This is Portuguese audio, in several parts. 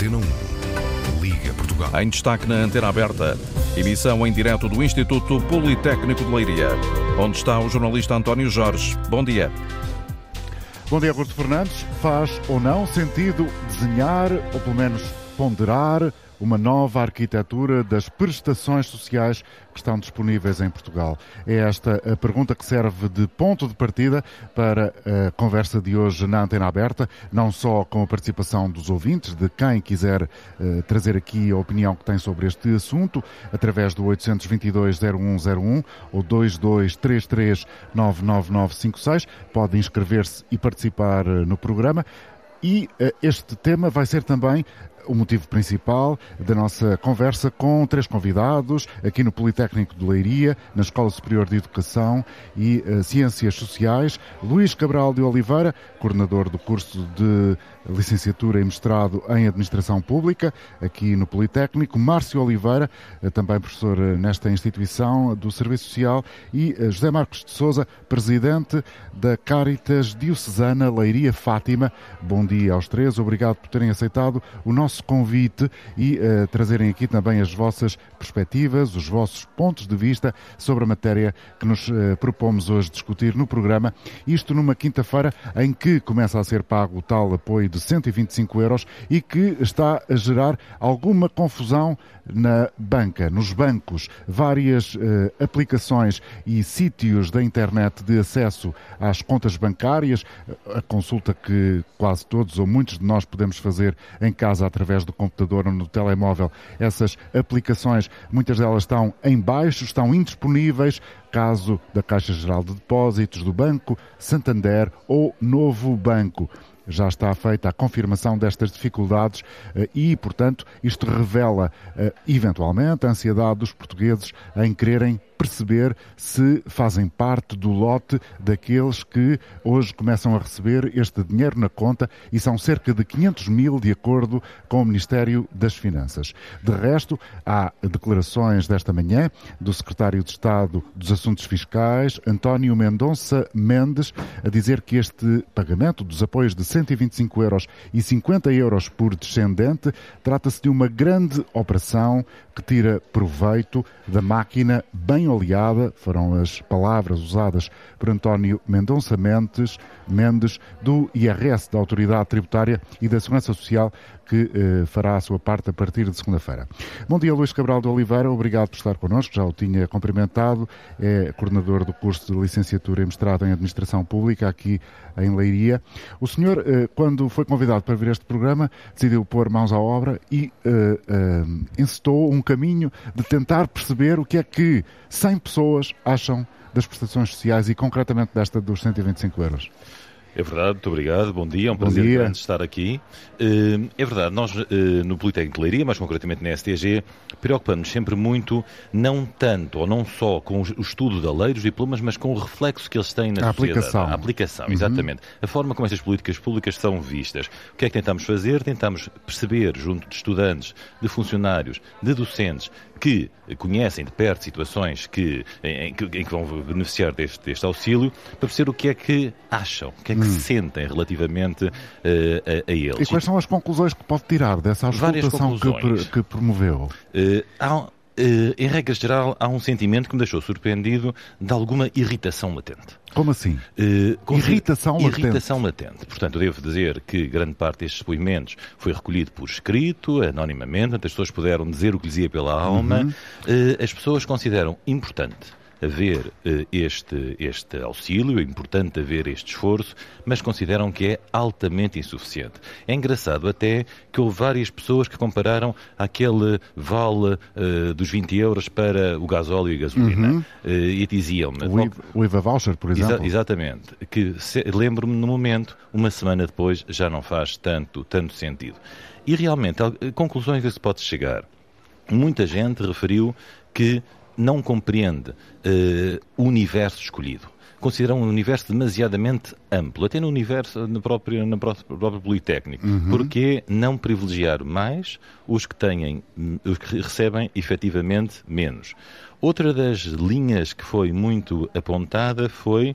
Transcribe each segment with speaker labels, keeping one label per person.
Speaker 1: Antena 1. Liga Portugal.
Speaker 2: Em destaque na antena aberta, emissão em direto do Instituto Politécnico de Leiria, onde está o jornalista António Jorge. Bom dia.
Speaker 3: Bom dia, Augusto Fernandes. Faz ou não sentido desenhar, ou pelo menos ponderar, uma nova arquitetura das prestações sociais que estão disponíveis em Portugal? É esta a pergunta que serve de ponto de partida para a conversa de hoje na Antena Aberta, não só com a participação dos ouvintes, de quem quiser uh, trazer aqui a opinião que tem sobre este assunto, através do 822-0101 ou 2233-99956. Pode inscrever-se e participar uh, no programa. E uh, este tema vai ser também o motivo principal da nossa conversa com três convidados aqui no Politécnico de Leiria, na Escola Superior de Educação e uh, Ciências Sociais. Luís Cabral de Oliveira, coordenador do curso de licenciatura e mestrado em Administração Pública, aqui no Politécnico. Márcio Oliveira, também professor nesta instituição do Serviço Social. E uh, José Marcos de Souza, presidente da Caritas Diocesana Leiria Fátima. Bom dia aos três. Obrigado por terem aceitado o nosso convite e uh, trazerem aqui também as vossas perspectivas, os vossos pontos de vista sobre a matéria que nos uh, propomos hoje discutir no programa. Isto numa quinta-feira em que começa a ser pago o tal apoio de 125 euros e que está a gerar alguma confusão na banca, nos bancos, várias uh, aplicações e sítios da internet de acesso às contas bancárias, a consulta que quase todos ou muitos de nós podemos fazer em casa através do computador ou no telemóvel. Essas aplicações, muitas delas estão em baixo, estão indisponíveis, caso da Caixa Geral de Depósitos, do Banco Santander ou Novo Banco já está feita a confirmação destas dificuldades eh, e, portanto, isto revela, eh, eventualmente, a ansiedade dos portugueses em quererem perceber se fazem parte do lote daqueles que hoje começam a receber este dinheiro na conta e são cerca de 500 mil, de acordo com o Ministério das Finanças. De resto, há declarações desta manhã do Secretário de Estado dos Assuntos Fiscais, António Mendonça Mendes, a dizer que este pagamento dos apoios de 125 euros e 50 euros por descendente trata-se de uma grande operação que tira proveito da máquina bem oleada, foram as palavras usadas por António Mendonça Mendes, Mendes, do IRS, da Autoridade Tributária e da Segurança Social, que eh, fará a sua parte a partir de segunda-feira. Bom dia, Luís Cabral de Oliveira, obrigado por estar connosco, já o tinha cumprimentado, é coordenador do curso de licenciatura e mestrado em Administração Pública aqui em Leiria. O senhor, eh, quando foi convidado para vir a este programa, decidiu pôr mãos à obra e eh, incitou um caminho de tentar perceber o que é que 100 pessoas acham das prestações sociais e concretamente desta dos 125 euros.
Speaker 4: É verdade, muito obrigado, bom dia, é um bom prazer grande estar aqui. Eh, é verdade, nós eh, no Politécnico de Leiria, mais concretamente na STG, preocupamos sempre muito, não tanto ou não só com o estudo da lei dos diplomas, mas com o reflexo que eles têm na
Speaker 3: a
Speaker 4: sociedade.
Speaker 3: Aplicação.
Speaker 4: A aplicação. Uhum. exatamente. A forma como estas políticas públicas são vistas. O que é que tentamos fazer? Tentamos perceber, junto de estudantes, de funcionários, de docentes, que conhecem de perto situações que, em, que, em que vão beneficiar deste, deste, auxílio, para perceber o que é que acham, o que é que hum. sentem relativamente uh, a, a, eles.
Speaker 3: E quais são as conclusões que pode tirar dessa auscultação que, que, promoveu?
Speaker 4: Uh, há, Uh, em regra geral, há um sentimento que me deixou surpreendido de alguma irritação latente.
Speaker 3: Como assim? Uh, irritação latente?
Speaker 4: Irritação latente. Portanto, devo dizer que grande parte destes depoimentos foi recolhido por escrito, anonimamente, as pessoas puderam dizer o que lhes ia pela alma. Uhum. Uh, as pessoas consideram importante haver uh, este, este auxílio, é importante haver este esforço, mas consideram que é altamente insuficiente. É engraçado até que houve várias pessoas que compararam aquele vale uh, dos 20 euros para o gasóleo e a gasolina uhum. uh, e diziam-me...
Speaker 3: O IVA voucher, por exemplo. Exa
Speaker 4: exatamente. Que lembro-me no momento, uma semana depois, já não faz tanto, tanto sentido. E realmente, conclusões a que se pode chegar. Muita gente referiu que não compreende uh, o universo escolhido. consideram um universo demasiadamente amplo, até no universo, no próprio, no próprio Politécnico. Uhum. Porque não privilegiar mais os que têm, os que recebem efetivamente menos. Outra das linhas que foi muito apontada foi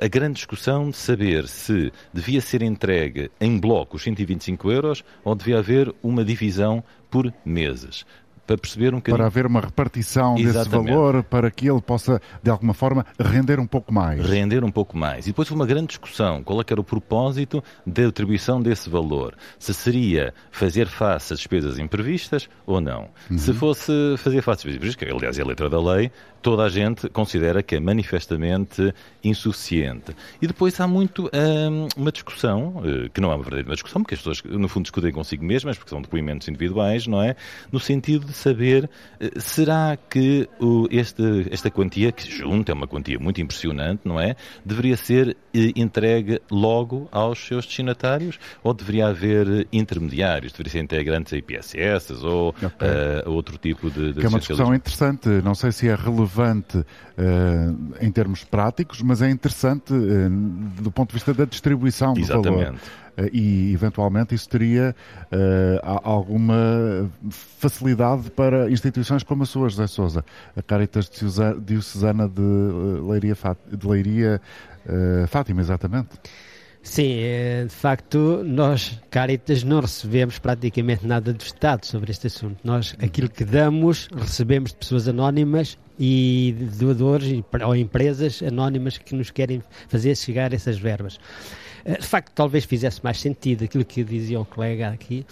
Speaker 4: a grande discussão de saber se devia ser entregue em bloco os 125 euros ou devia haver uma divisão por meses
Speaker 3: para perceber um bocadinho... Para haver uma repartição Exatamente. desse valor, para que ele possa, de alguma forma, render um pouco mais.
Speaker 4: Render um pouco mais. E depois houve uma grande discussão. Qual é que era o propósito da atribuição desse valor? Se seria fazer face às despesas imprevistas ou não? Uhum. Se fosse fazer face às despesas imprevistas, que aliás é a letra da lei, toda a gente considera que é manifestamente insuficiente. E depois há muito hum, uma discussão, eh, que não é uma verdadeira discussão, porque as pessoas no fundo discutem consigo mesmas, porque são depoimentos individuais, não é? No sentido de saber, eh, será que o, este, esta quantia, que junta é uma quantia muito impressionante, não é? Deveria ser eh, entregue logo aos seus destinatários ou deveria haver intermediários? Deveria ser integrantes a IPSS ou okay. uh, outro tipo de, de
Speaker 3: Que é uma discussão interessante, não sei se é relevante uh, em termos práticos, mas é interessante uh, do ponto de vista da distribuição do Exatamente. valor. Eh, e eventualmente isso teria uh, alguma facilidade para instituições como a sua, José Sousa, a Caritas Diocesana de Leiria, de Leiria uh, Fátima, exatamente.
Speaker 5: Sim, de facto, nós, Caritas, não recebemos praticamente nada do Estado sobre este assunto. Nós, aquilo que damos, recebemos de pessoas anónimas e doadores ou empresas anónimas que nos querem fazer chegar essas verbas. Eh, de facto, talvez fizesse mais sentido aquilo que dizia o colega aqui.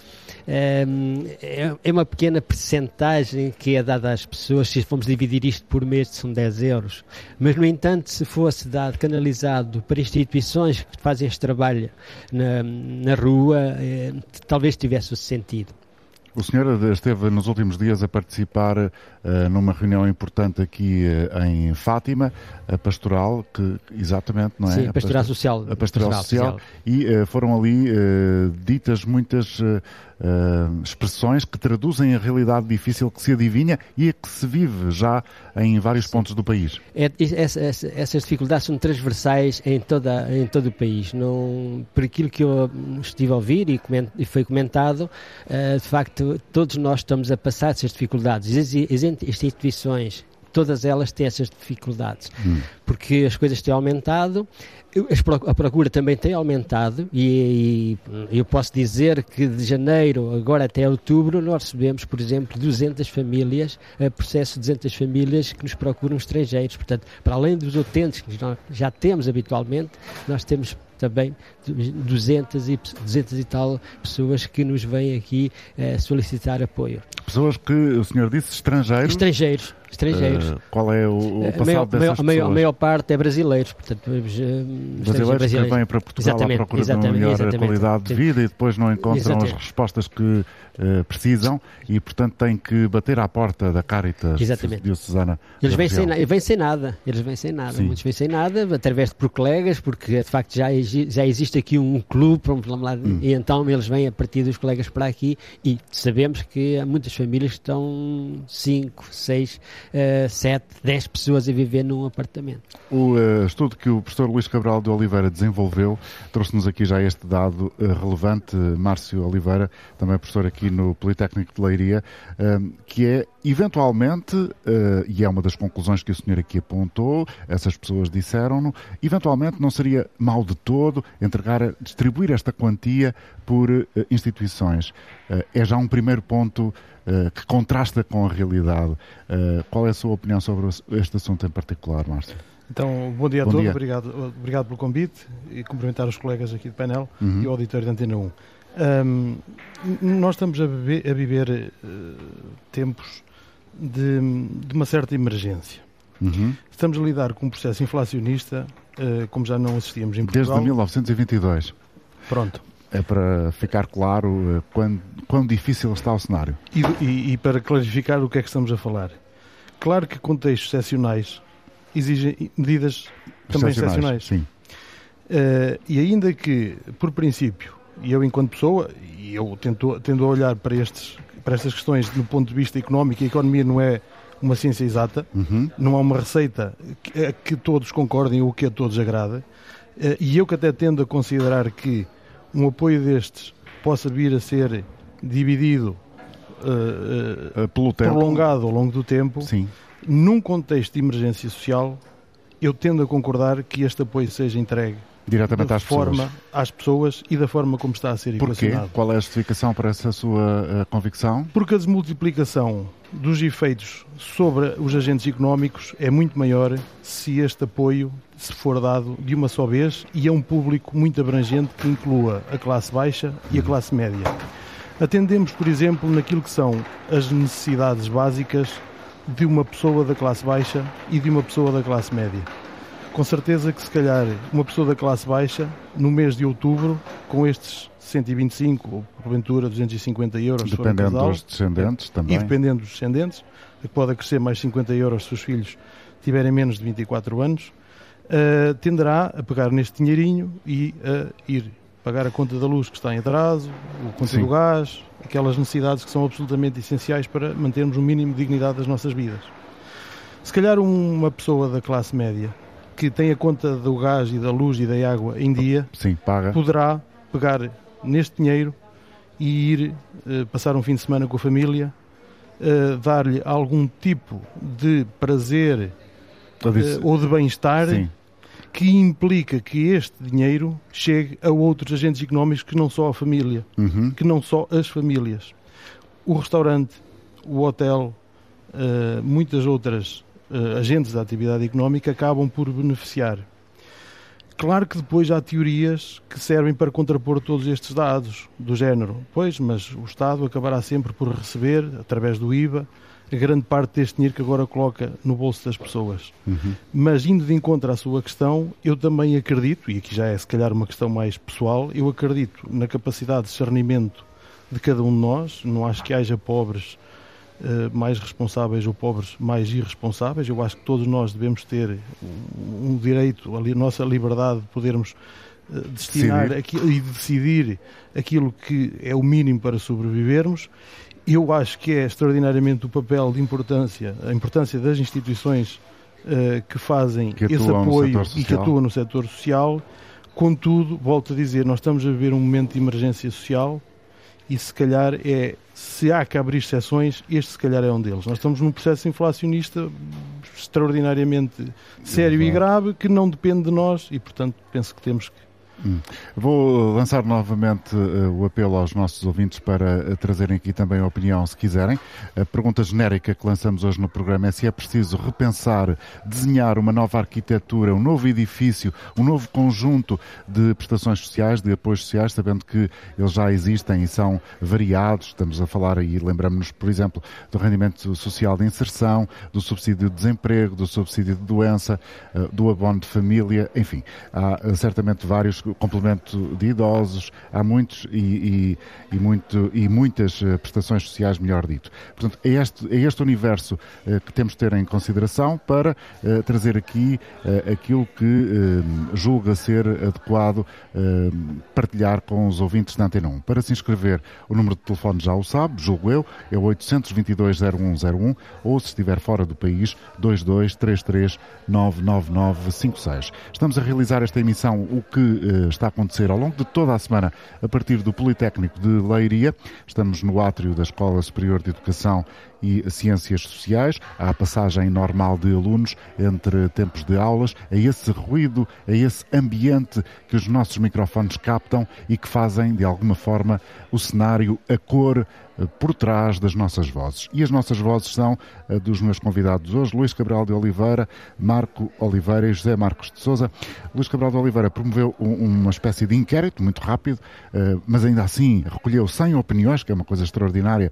Speaker 5: Ehm, é, é uma pequena percentagem que é dada às pessoas, se formos dividir isto por mês, são 10 euros. Mas, no entanto, se fosse dado, canalizado para instituições que fazem este trabalho na, na rua, eh, talvez tivesse sentido.
Speaker 3: O senhor esteve nos últimos dias a participar numa reunião importante aqui uh, em Fátima, a pastoral, que exatamente, não é?
Speaker 5: Sim, a pastoral social.
Speaker 3: A pastoral, social, social. E uh, foram ali ditas muitas expressões que traduzem a realidade difícil que se adivinha e a que se vive já em vários pontos do país.
Speaker 5: É, essa, essa, essas dificuldades são transversais em, toda, em todo o país. Não, por aquilo que eu estive a ouvir e, coment, e foi comentado, de facto, todos nós estamos a passar essas dificuldades. As instituições todas elas têm essas dificuldades, hum. porque as coisas têm aumentado, a procura também tem aumentado e, e, eu posso dizer que de janeiro agora até outubro nós recebemos, por exemplo, 200 famílias, processo de 200 famílias que nos procuram estrangeiros. Portanto, para além dos utentes que nós já temos habitualmente, nós temos também 200 e, 200 e tal pessoas que nos vêm aqui eh, solicitar apoio.
Speaker 3: Pessoas que o senhor disse estrangeiros?
Speaker 5: Estrangeiros estrangeiros. Uh,
Speaker 3: qual é o, o passado a maior, dessas
Speaker 5: maior, a maior parte é brasileiros, portanto,
Speaker 3: brasileiros, brasileiros que vêm para Portugal exatamente, à procura de uma melhor qualidade de vida e depois não encontram exatamente. as respostas que uh, precisam e, portanto, têm que bater à porta da Caritas exatamente. diocesana.
Speaker 5: Eles vêm sem, vêm sem nada, eles vêm sem nada, Sim. muitos vêm sem nada, através de por colegas, porque de facto já, já existe aqui um clube, vamos lá, hum. e então eles vêm a partir dos colegas para aqui e sabemos que há muitas famílias que estão 5, 6 uh, 7, 10 pessoas a viver num apartamento.
Speaker 3: O uh, estudo que o professor Luís Cabral de Oliveira desenvolveu trouxe-nos aqui já este dado uh, relevante, Márcio Oliveira, também professor aqui no Politécnico de Leiria, uh, que é eventualmente, uh, e é uma das conclusões que o senhor aqui apontou, essas pessoas disseram-no, eventualmente não seria mal de todo entregar, distribuir esta quantia por instituições. É já um primeiro ponto que contrasta com a realidade. qual é a sua opinião sobre este assunto em particular, Márcio?
Speaker 6: Então, bom dia a bom todos, dia. Obrigado, obrigado pelo convite e cumprimentar os colegas aqui do painel uhum. e o auditório da Antena 1. Um, nós estamos a, beber, a viver uh, tempos de, de, uma certa emergência. Uhum. Estamos a lidar com um processo inflacionista uh, como já não assistíamos em Portugal.
Speaker 3: Desde 1922.
Speaker 6: Pronto.
Speaker 3: É para ficar claro uh, quão, quão difícil está o cenário.
Speaker 6: E, e, e, para clarificar o que é que estamos a falar. Claro que contextos excepcionais exigem medidas também excepcionais.
Speaker 3: Sim.
Speaker 6: Uh, e ainda que, por princípio, e eu enquanto pessoa, e eu tento, tendo a olhar para, estes, para estas questões do ponto de vista económico, a economia não é uma ciência exata, uhum. não há uma receita que, que todos concordem ou que a todos agrada. Eh, e eu que até tendo a considerar que um apoio destes possa vir a ser dividido, uh, uh, prolongado ao longo do tempo, Sim. Num contexto de emergência social, eu tendo a concordar que este apoio seja entregue
Speaker 3: diretamente às
Speaker 6: forma,
Speaker 3: pessoas.
Speaker 6: às pessoas e da forma como está a ser
Speaker 3: Porquê? equacionado. Qual é a justificação para essa sua uh, convicção?
Speaker 6: Porque a desmultiplicação dos efeitos sobre os agentes económicos é muito maior se este apoio se for dado de uma só vez e a um público muito abrangente que inclua a classe baixa e a classe média. Atendemos, por exemplo, naquilo que são as necessidades básicas de uma pessoa da classe baixa e de uma pessoa da classe média. Com certeza que, se calhar, uma pessoa da classe baixa, no mês de outubro, com estes 125 ou porventura 250 euros,
Speaker 3: dependendo casal, dos descendentes também.
Speaker 6: E dependendo dos descendentes, pode acrescer mais 50 euros se os filhos tiverem menos de 24 anos, uh, tenderá a pegar neste dinheirinho e a ir pagar a conta da luz que está em atraso, o conta Sim. do gás, aquelas necessidades que são absolutamente essenciais para mantermos o um mínimo de dignidade das nossas vidas. Se calhar uma pessoa da classe média que tem a conta do gás e da luz e da água em dia
Speaker 3: Sim, paga.
Speaker 6: poderá pegar neste dinheiro e ir uh, passar um fim de semana com a família, uh, dar-lhe algum tipo de prazer ou de bem-estar que implica que este dinheiro chegue a outros agentes económicos que não só a família, uhum. que não só as famílias. O restaurante, o hotel, uh, muitas outras uh, agentes da atividade económica acabam por beneficiar. Claro que depois há teorias que servem para contrapor todos estes dados, do género, pois, mas o Estado acabará sempre por receber, através do IVA, grande parte deste dinheiro que agora coloca no bolso das pessoas. Uhum. Mas indo de encontro à sua questão, eu também acredito, e aqui já é se calhar uma questão mais pessoal, eu acredito na capacidade de discernimento de cada um de nós. Não acho que haja pobres uh, mais responsáveis ou pobres mais irresponsáveis. Eu acho que todos nós devemos ter um direito, a nossa liberdade de podermos uh, destinar aquilo, e decidir aquilo que é o mínimo para sobrevivermos eu acho que é extraordinariamente o papel de importância, a importância das instituições uh, que fazem que esse apoio e que atuam no setor social. Contudo, volto a dizer, nós estamos a viver um momento de emergência social e se calhar é, se há que abrir exceções, este se calhar é um deles. Nós estamos num processo inflacionista extraordinariamente sério e grave que não depende de nós e, portanto, penso que temos que
Speaker 3: Hum. Vou lançar novamente uh, o apelo aos nossos ouvintes para uh, trazerem aqui também a opinião, se quiserem. A pergunta genérica que lançamos hoje no programa é se é preciso repensar, desenhar uma nova arquitetura, um novo edifício, um novo conjunto de prestações sociais, de apoios sociais, sabendo que eles já existem e são variados. Estamos a falar aí, lembramos-nos, por exemplo, do rendimento social de inserção, do subsídio de desemprego, do subsídio de doença, uh, do abono de família, enfim, há certamente vários complemento de idosos, há muitos e, e, e, muito, e muitas eh, prestações sociais, melhor dito. Portanto, é este, é este universo uh, que temos de ter em consideração para uh, trazer aqui uh, aquilo que julga ser adequado partilhar com os ouvintes da Antena 1. Para se inscrever, o número de telefone já o sabe, julgo eu, é o 822-0101 ou, se estiver fora do país, 2233 99956. Estamos a realizar esta emissão, o que está a acontecer ao longo de toda a semana a partir do Politécnico de Leiria. Estamos no átrio da Escola Superior de Educação e Ciências Sociais. A passagem normal de alunos entre tempos de aulas, a esse ruído, a esse ambiente que os nossos microfones captam e que fazem, de alguma forma, o cenário, a cor, eh, por trás das nossas vozes. E as nossas vozes são eh, dos meus convidados hoje, Luís Cabral de Oliveira, Marco Oliveira e José Marcos de Souza. Luís Cabral de Oliveira promoveu uma espécie de inquérito muito rápido, eh, mas ainda assim recolheu 100 opiniões, que é uma coisa extraordinária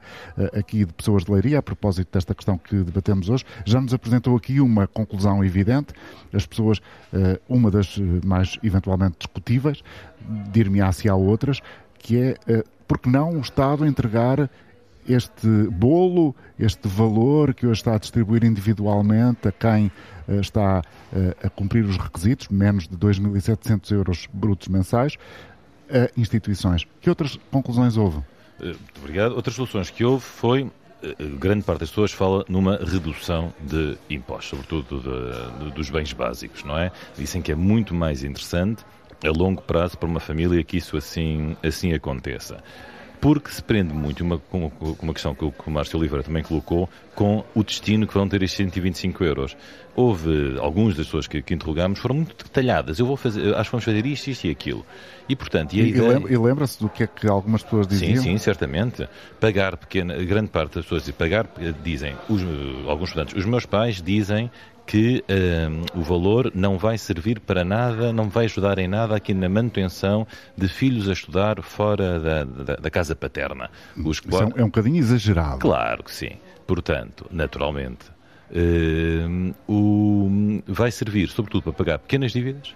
Speaker 3: aqui de pessoas de Leiria, a propósito desta questão que debatemos hoje. Já nos apresentou aqui uma conclusão evidente. As pessoas, uma das mais eventualmente discutíveis, dir-me-á se há outras, que é por que não o Estado entregar este bolo, este valor que hoje está a distribuir individualmente a quem está a cumprir os requisitos, menos de 2.700 euros brutos mensais, a instituições. Que outras conclusões houve?
Speaker 4: Eh, muito obrigado. Outras soluções que houve foi grande parte das pessoas fala numa redução de impostos, sobretudo de, de, dos bens básicos, não é? Dizem que é muito mais interessante a longo prazo para uma família que isso assim, assim aconteça porque se prende muito uma, com, uma questão que o, que o Márcio Oliveira também colocou, com o destino que vão ter estes 125 euros. Houve, algumas das pessoas que, que interrogámos foram muito detalhadas. Eu vou fazer, acho que vamos fazer isto, isto e aquilo. E, portanto, e,
Speaker 3: e, ideia... e lembra-se do que é que algumas pessoas diziam?
Speaker 4: Sim, sim, certamente. Pagar pequena, grande parte das pessoas pagar, dizem, os, alguns estudantes, os meus pais dizem que um, o valor não vai servir para nada, não vai ajudar em nada aqui na manutenção de filhos a estudar fora da, da, da casa paterna.
Speaker 3: Os Isso é, um, é um bocadinho exagerado.
Speaker 4: Claro que sim. Portanto, naturalmente, um, o, vai servir sobretudo para pagar pequenas dívidas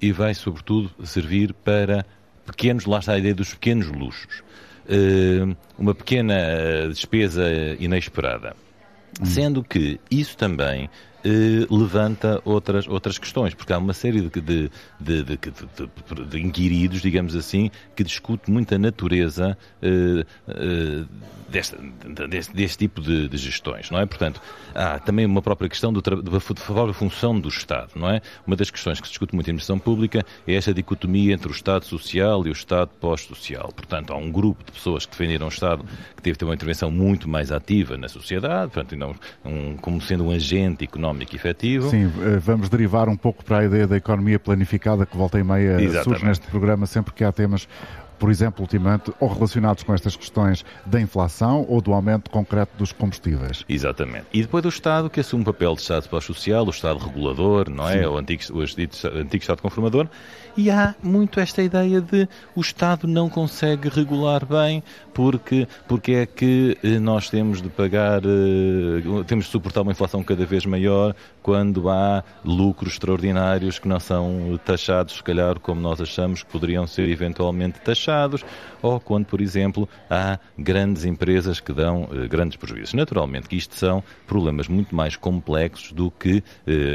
Speaker 4: e vai sobretudo servir para pequenos, lá está a ideia dos pequenos luxos. Uh, uma pequena despesa inesperada. Hum. Sendo que isso também eh, levanta outras, outras questões, porque há uma série de, de, de, de, de inquiridos, digamos assim, que discute muito a natureza eh, eh, deste, deste, deste, tipo de, gestões, não é? Portanto, há também uma própria questão do, da função do Estado, não é? Uma das questões que se discute muito em administração pública é esta dicotomia entre o Estado social e o Estado pós-social. Portanto, há um grupo de pessoas que defenderam o Estado que teve ter uma intervenção muito mais ativa na sociedade, portanto, não, um, como sendo um agente económico económico efetivo.
Speaker 3: Sim, eh, vamos derivar um pouco para a ideia da economia planificada que volta e meia Exatamente. surge neste programa sempre que há temas por exemplo, ultimamente, ou relacionados com estas questões da inflação ou do aumento concreto dos combustíveis.
Speaker 4: Exatamente. E depois do Estado, que assume o papel de Estado pós-social, o Estado regulador, não é? O antigo, o antigo Estado conformador. E há muito esta ideia de o Estado não consegue regular bem porque, porque é que eh, nós temos de pagar, eh, temos de suportar uma inflação cada vez maior quando há lucros extraordinários que não são taxados, se calhar, como nós achamos que poderiam ser eventualmente taxados, ou quando, por exemplo, há grandes empresas que dão eh, grandes prejuízos. Naturalmente que isto são problemas muito mais complexos do que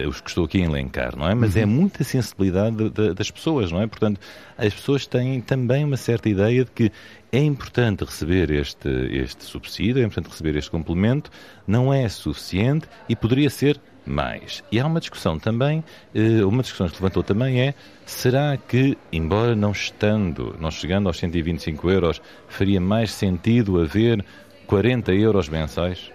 Speaker 4: os que estou aqui a elencar, não é? Mas é uhum. é muita sensibilidade de, de, das pessoas, não é? Portanto, as pessoas têm também uma certa ideia de que é importante receber este, este subsídio, é importante receber este complemento, não é suficiente e poderia ser mais. E há uma discussão também, eh, uma discussão que se levantou também é, será que, embora não estando, não chegando aos 125 euros, faria mais sentido haver 40 euros mensais?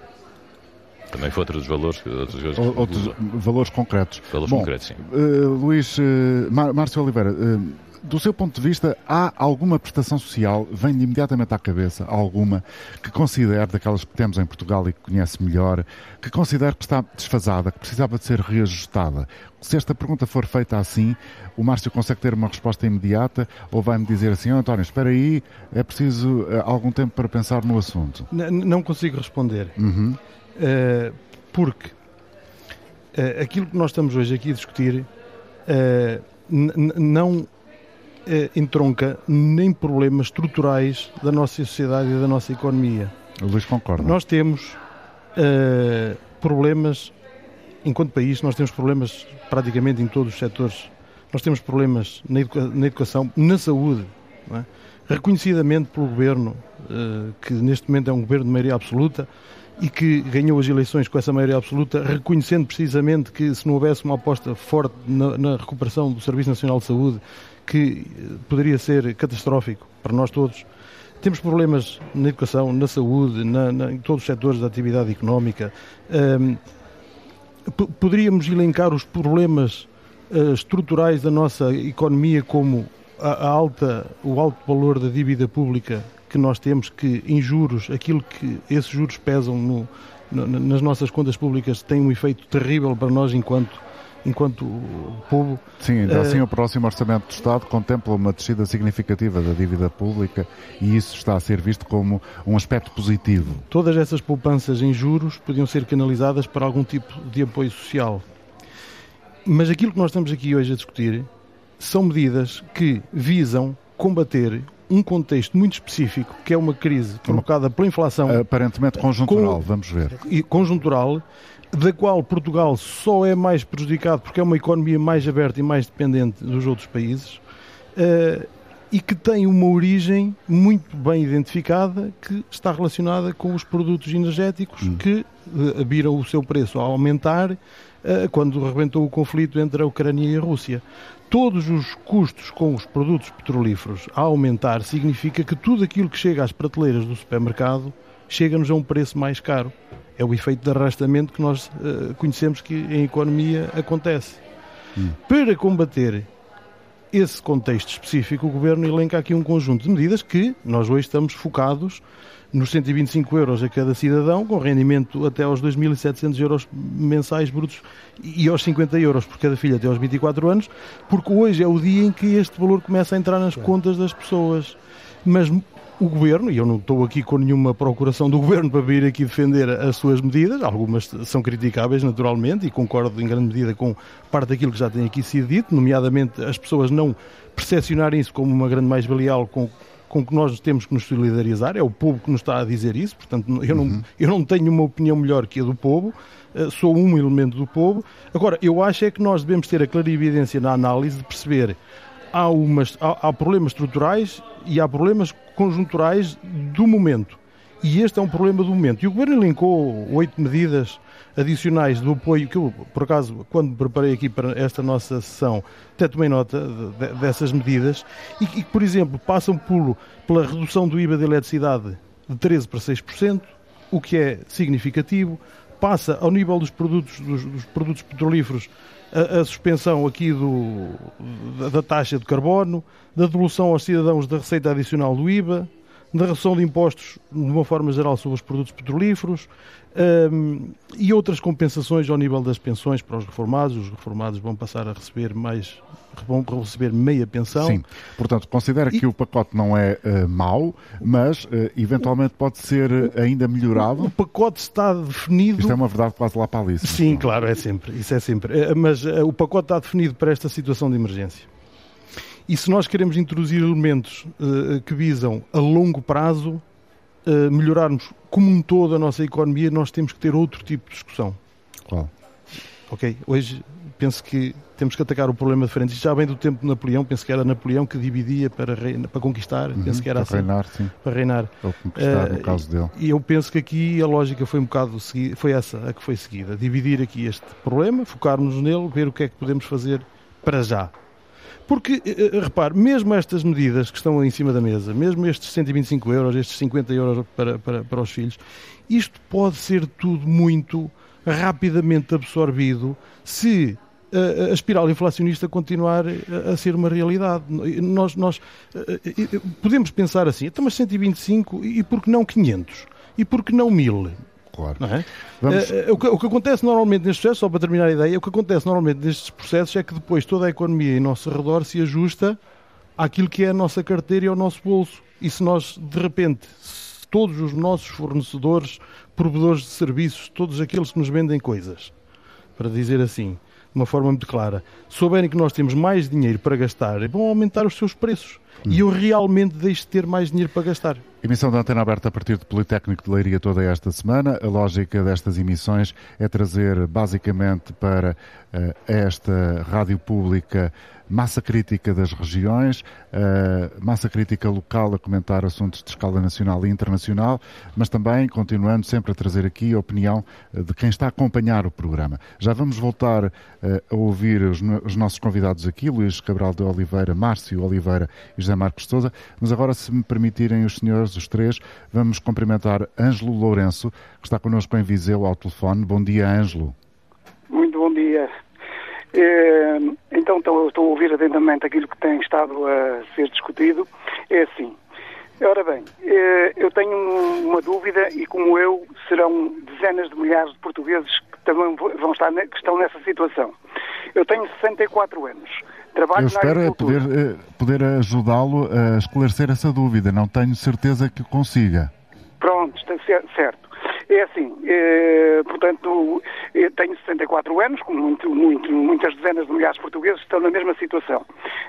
Speaker 4: Também foi outro dos valores.
Speaker 3: Outros, outros valores concretos.
Speaker 4: Valores Bom, concretos, sim.
Speaker 3: Uh, Luís, uh, Márcio Oliveira, uh, do seu ponto de vista, há alguma prestação social, vem-lhe imediatamente à cabeça, alguma, que considere, daquelas que temos em Portugal e que conhece melhor, que considere que está desfasada, que precisava de ser reajustada? Se esta pergunta for feita assim, o Márcio consegue ter uma resposta imediata ou vai-me dizer assim, oh, António, espera aí, é preciso algum tempo para pensar no assunto?
Speaker 6: N não consigo responder. Uhum. Uh, porque uh, aquilo que nós estamos hoje aqui a discutir não eh, entronca nem problemas estruturais da nossa sociedade e da nossa economia.
Speaker 3: O Luís concorda.
Speaker 6: Nós temos eh, problemas, enquanto país, nós temos problemas praticamente em todos os setores. Nós temos problemas na, educa na educação, na saúde, é? reconhecidamente pelo governo, eh, que neste momento é um governo de maioria absoluta, e que ganhou as eleições com essa maioria absoluta, reconhecendo precisamente que se não houvesse uma aposta forte na, na recuperação do Serviço Nacional de Saúde, que poderia ser catastrófico para nós todos. Temos problemas na educação, na saúde, na, na, em todos os setores da atividade económica. Um, poderíamos elencar os problemas uh, estruturais da nossa economia, como a, a, alta, o alto valor da dívida pública que nós temos, que em juros, aquilo que esses juros pesam no, no, nas nossas contas públicas tem um efeito terrível para nós enquanto enquanto povo.
Speaker 3: Sim, ainda assim o próximo Orçamento do Estado contempla uma descida significativa da dívida pública e isso está a ser visto como um aspecto positivo.
Speaker 6: Todas essas poupanças em juros podiam ser canalizadas para algum tipo de apoio social. Mas aquilo que nós estamos aqui hoje a discutir são medidas que visam combater um contexto muito específico, que é uma crise provocada pela inflação.
Speaker 3: Aparentemente conjuntural, com, vamos ver.
Speaker 6: E conjuntural, da qual Portugal só é mais prejudicado porque é uma economia mais aberta e mais dependente dos outros países. Uh, e que tem uma origem muito bem identificada que está relacionada com os produtos energéticos hum. que uh, viram o seu preço a aumentar uh, quando rebentou o conflito entre a Ucrânia e a Rússia. Todos os custos com os produtos petrolíferos a aumentar significa que tudo aquilo que chega às prateleiras do supermercado chega-nos a um preço mais caro. É o efeito de arrastamento que nós uh, conhecemos que em economia acontece. Hum. Para combater esse contexto específico, o Governo elenca aqui um conjunto de medidas que nós hoje estamos focados nos 125 euros a cada cidadão, com rendimento até aos 2.700 euros mensais brutos e aos 50 euros por cada filho até aos 24 anos, porque hoje é o dia em que este valor começa a entrar nas contas das pessoas. Mas o Governo, e eu não estou aqui com nenhuma procuração do Governo para vir aqui defender as suas medidas, algumas são criticáveis naturalmente e concordo em grande medida com parte daquilo que já tem aqui sido dito, nomeadamente as pessoas não percepcionarem isso como uma grande mais-valia com, com que nós temos que nos solidarizar, é o povo que nos está a dizer isso, portanto eu não, uhum. eu não tenho uma opinião melhor que a do povo, eh, sou um elemento do povo. Agora, eu acho é que nós devemos ter a clarividência na análise de perceber há, umas, há, há problemas estruturais e há problemas conjunturais do momento. E este é um problema do momento. E o Governo elencou oito medidas adicionais do apoio, que eu, por acaso, quando preparei aqui para esta nossa sessão, até tomei nota de, de, dessas medidas, e que, por exemplo, passam por, pela redução do IVA da eletricidade de 13% para 6%, o que é significativo, passa ao nível dos produtos, dos, dos produtos petrolíferos a, suspensão aqui do, da, da, taxa de carbono, da devolução aos cidadãos da receita adicional do IVA, da redução de impostos de uma forma geral sobre os produtos petrolíferos um, e outras compensações ao nível das pensões para os reformados. Os reformados vão passar a receber mais vão receber meia pensão.
Speaker 3: Sim, portanto, considera e... que o pacote não é uh, mau, mas uh, eventualmente pode ser uh, ainda melhorado?
Speaker 6: O pacote está definido...
Speaker 3: Isto é uma verdade quase lá para ali.
Speaker 6: Sim, claro, é sempre, isso é sempre. mas o pacote está definido para esta situação de emergência. E se nós queremos introduzir elementos uh, que visam a longo prazo uh, melhorarmos como um todo a nossa economia, nós temos que ter outro tipo de discussão.
Speaker 3: Qual?
Speaker 6: Ok? Hoje penso que temos que atacar o problema de frente. Isto já vem do tempo de Napoleão, penso que era Napoleão que dividia para, reina, para conquistar, uhum, penso que era
Speaker 3: para
Speaker 6: assim.
Speaker 3: Reinar, sim.
Speaker 6: Para reinar.
Speaker 3: Ou conquistar, uh, no caso dele.
Speaker 6: E eu penso que aqui a lógica foi um bocado foi essa a que foi seguida. Dividir aqui este problema, focarmos nele, ver o que é que podemos fazer para já. Porque, eh, eh, repare, mesmo estas medidas que estão em cima da mesa, mesmo estes 125 euros, estes 50 euros para, para, para os filhos, isto pode ser tudo muito rapidamente absorvido se a, a espiral inflacionista continuar a, a, ser uma realidade. Nós, nós eh, podemos pensar assim, então, mas 125 e por que não 500? E por que não 1000?
Speaker 3: Claro.
Speaker 6: É? Vamos... Uh, o, que, o, que, acontece normalmente nestes processos, só para terminar a ideia, o que acontece normalmente nestes processos é que depois toda a economia em nosso redor se ajusta àquilo que é a nossa carteira e ao nosso bolso. E se nós, de repente, todos os nossos fornecedores, provedores de serviços, todos aqueles que nos vendem coisas, para dizer assim, de uma forma muito clara, souberem que nós temos mais dinheiro para gastar, vão aumentar os seus preços. Hum. E eu realmente deixo de ter mais dinheiro para gastar.
Speaker 3: Emissão da antena aberta a partir do Politécnico de Leiria toda esta semana. A lógica destas emissões é trazer basicamente para uh, esta rádio pública massa crítica das regiões, uh, massa crítica local a comentar assuntos de escala nacional e internacional, mas também continuando sempre a trazer aqui a opinião eh, de quem está a acompanhar o programa. Já vamos voltar uh, a ouvir os, os, nossos convidados aqui, Luís Cabral de Oliveira, Márcio Oliveira e José Marcos Souza, mas agora, se me permitirem os senhores, os três, vamos cumprimentar Ângelo Lourenço, que está connosco em Viseu ao telefone. Bom dia, Ângelo.
Speaker 7: Muito bom dia. É, então estou, a ouvir atentamente aquilo que tem estado a ser discutido. É assim. Ora bem, é, eu tenho uma dúvida e como eu serão dezenas de milhares de portugueses que também vão estar que estão nessa situação. Eu tenho 64 anos. Trabalho
Speaker 3: eu espero é poder, é, poder ajudá-lo a esclarecer essa dúvida. Não tenho certeza que consiga.
Speaker 7: Pronto, está certo. É assim, é, portanto, tenho 64 anos, com muito, muito, muitas dezenas de milhares de portugueses estão na mesma situação.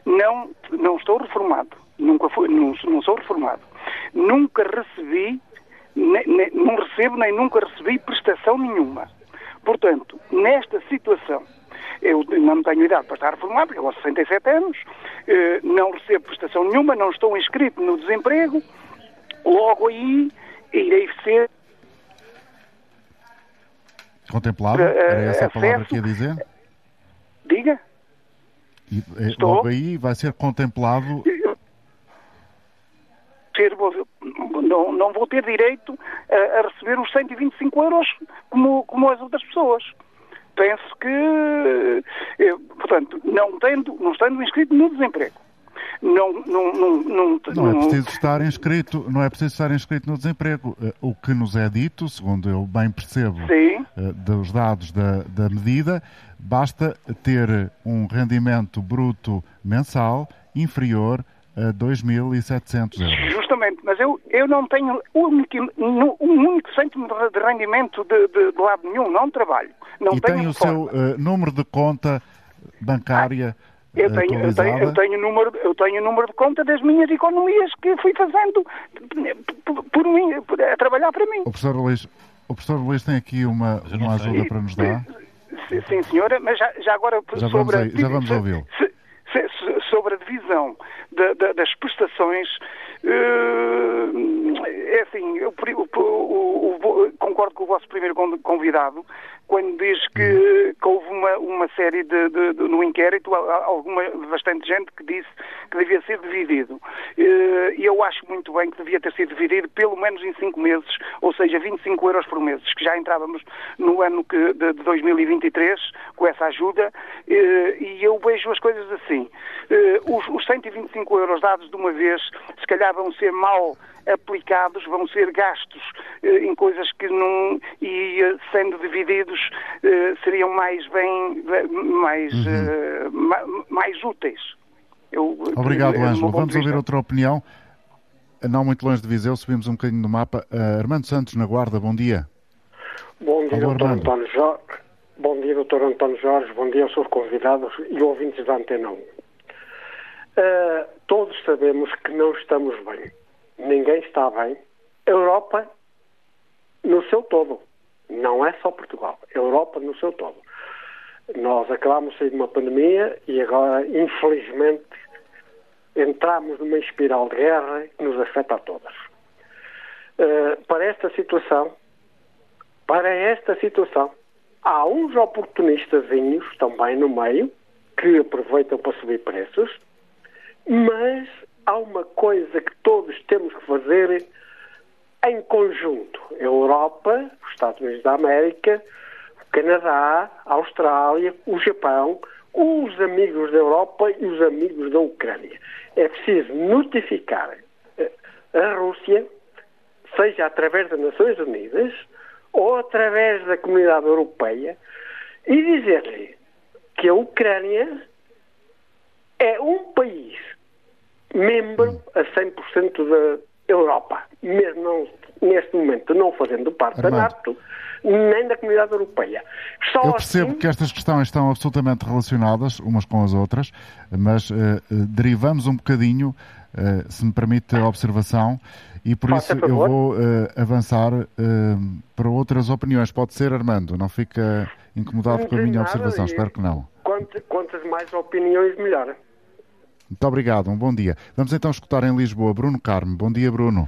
Speaker 7: Não, não estou reformado, nunca fui, não, não sou reformado. Nunca recebi, ne, ne, não recebo nem nunca recebi prestação nenhuma. Portanto, nesta situação, eu não tenho idade para estar reformado, porque eu aos 67 anos, eh, não recebo prestação nenhuma, não estou inscrito no desemprego, logo aí irei ser
Speaker 3: Contemplado? Era essa a palavra que ia dizer?
Speaker 7: Diga.
Speaker 3: E, Estou. Logo aí vai ser contemplado.
Speaker 7: Não vou ter direito a, a, receber os 125 euros como, como as outras pessoas. Penso que, eu, portanto, não, tendo, não estando inscrito no desemprego, não, não, não, não,
Speaker 3: não, é preciso estar inscrito, não é preciso estar inscrito no desemprego. Eh, o que nos é dito, segundo eu bem percebo Sim. Eh, dos dados da, da medida, basta ter um rendimento bruto mensal inferior a 2.700 euros.
Speaker 7: Justamente, mas eu, eu não tenho um único, um único cêntimo de rendimento de, de, de lado nenhum, não trabalho. Não
Speaker 3: e tem o seu uh, número de conta bancária. Ah
Speaker 7: eu tenho, eu tenho, eu tenho, número, eu tenho número de conta das minhas economias que fui fazendo por, por mim, por, a trabalhar para mim.
Speaker 3: O professor Luís, o professor Luís tem aqui uma, uma ajuda para nos dar.
Speaker 7: Sim, senhora, mas já, já agora
Speaker 3: já
Speaker 7: sobre,
Speaker 3: vamos, já vamos ouvi-lo.
Speaker 7: Sobre a divisão da, da, das prestações Uh, é assim, eu, concordo com o vosso primeiro convidado quando diz que, uma, uma série de, de, de, no inquérito, alguma, bastante gente que disse que devia ser dividido. Uh, e eu acho muito bem que devia ter sido dividido pelo menos em 5 meses, ou seja, 25 euros por mês, que já entrávamos no ano que, de, de 2023 com essa ajuda, uh, e eu vejo as coisas assim. Os, os 125 euros dados de uma vez, se calhar vão ser mal aplicados, vão ser gastos eh, em coisas que não. e eh, sendo divididos eh, seriam mais bem. mais, uhum. Eh, mais úteis.
Speaker 3: Eu, Obrigado, Ângelo. Vamos ouvir outra opinião. Não muito longe de Viseu, subimos um bocadinho no mapa. Uh, Armando Santos, na Guarda, bom dia.
Speaker 8: Bom dia, doutor António Jorge. Bom dia, doutor António Jorge. Bom dia aos seus convidados e ouvintes da Antena 1. Uh, todos sabemos que não estamos bem. Ninguém está bem. Europa no seu todo. Não é só Portugal. Europa no seu todo. Nós acabamos de sair de uma pandemia e agora, infelizmente, entramos numa espiral de guerra que nos afeta a todos. Uh, para esta situação, para esta situação, há uns oportunistas também no meio que aproveitam para subir preços mas há uma coisa que todos temos que fazer em conjunto: Europa, os Estados Unidos da América, o Canadá, a Austrália, o Japão, os amigos da Europa e os amigos da Ucrânia. É preciso notificar eh, a Rússia, seja através das Nações Unidas ou através da Comunidade Europeia, e dizer-lhe que a Ucrânia é um país membro a 100% da Europa, mesmo não, neste momento não fazendo parte Armando. da NATO, nem da Comunidade Europeia.
Speaker 3: Só Eu percebo assim... que estas questões estão absolutamente relacionadas umas com as outras, mas uh, derivamos um bocadinho, uh, se me permite a observação, e por isso eu vou uh, avançar para outras opiniões. Pode ser, Armando? Não fica incomodado não com a minha nada, observação? Espero que não.
Speaker 8: quantas mais opiniões, melhor.
Speaker 3: Muito obrigado, um bom dia. Vamos então escutar em Lisboa Bruno Carmo. Bom dia, Bruno.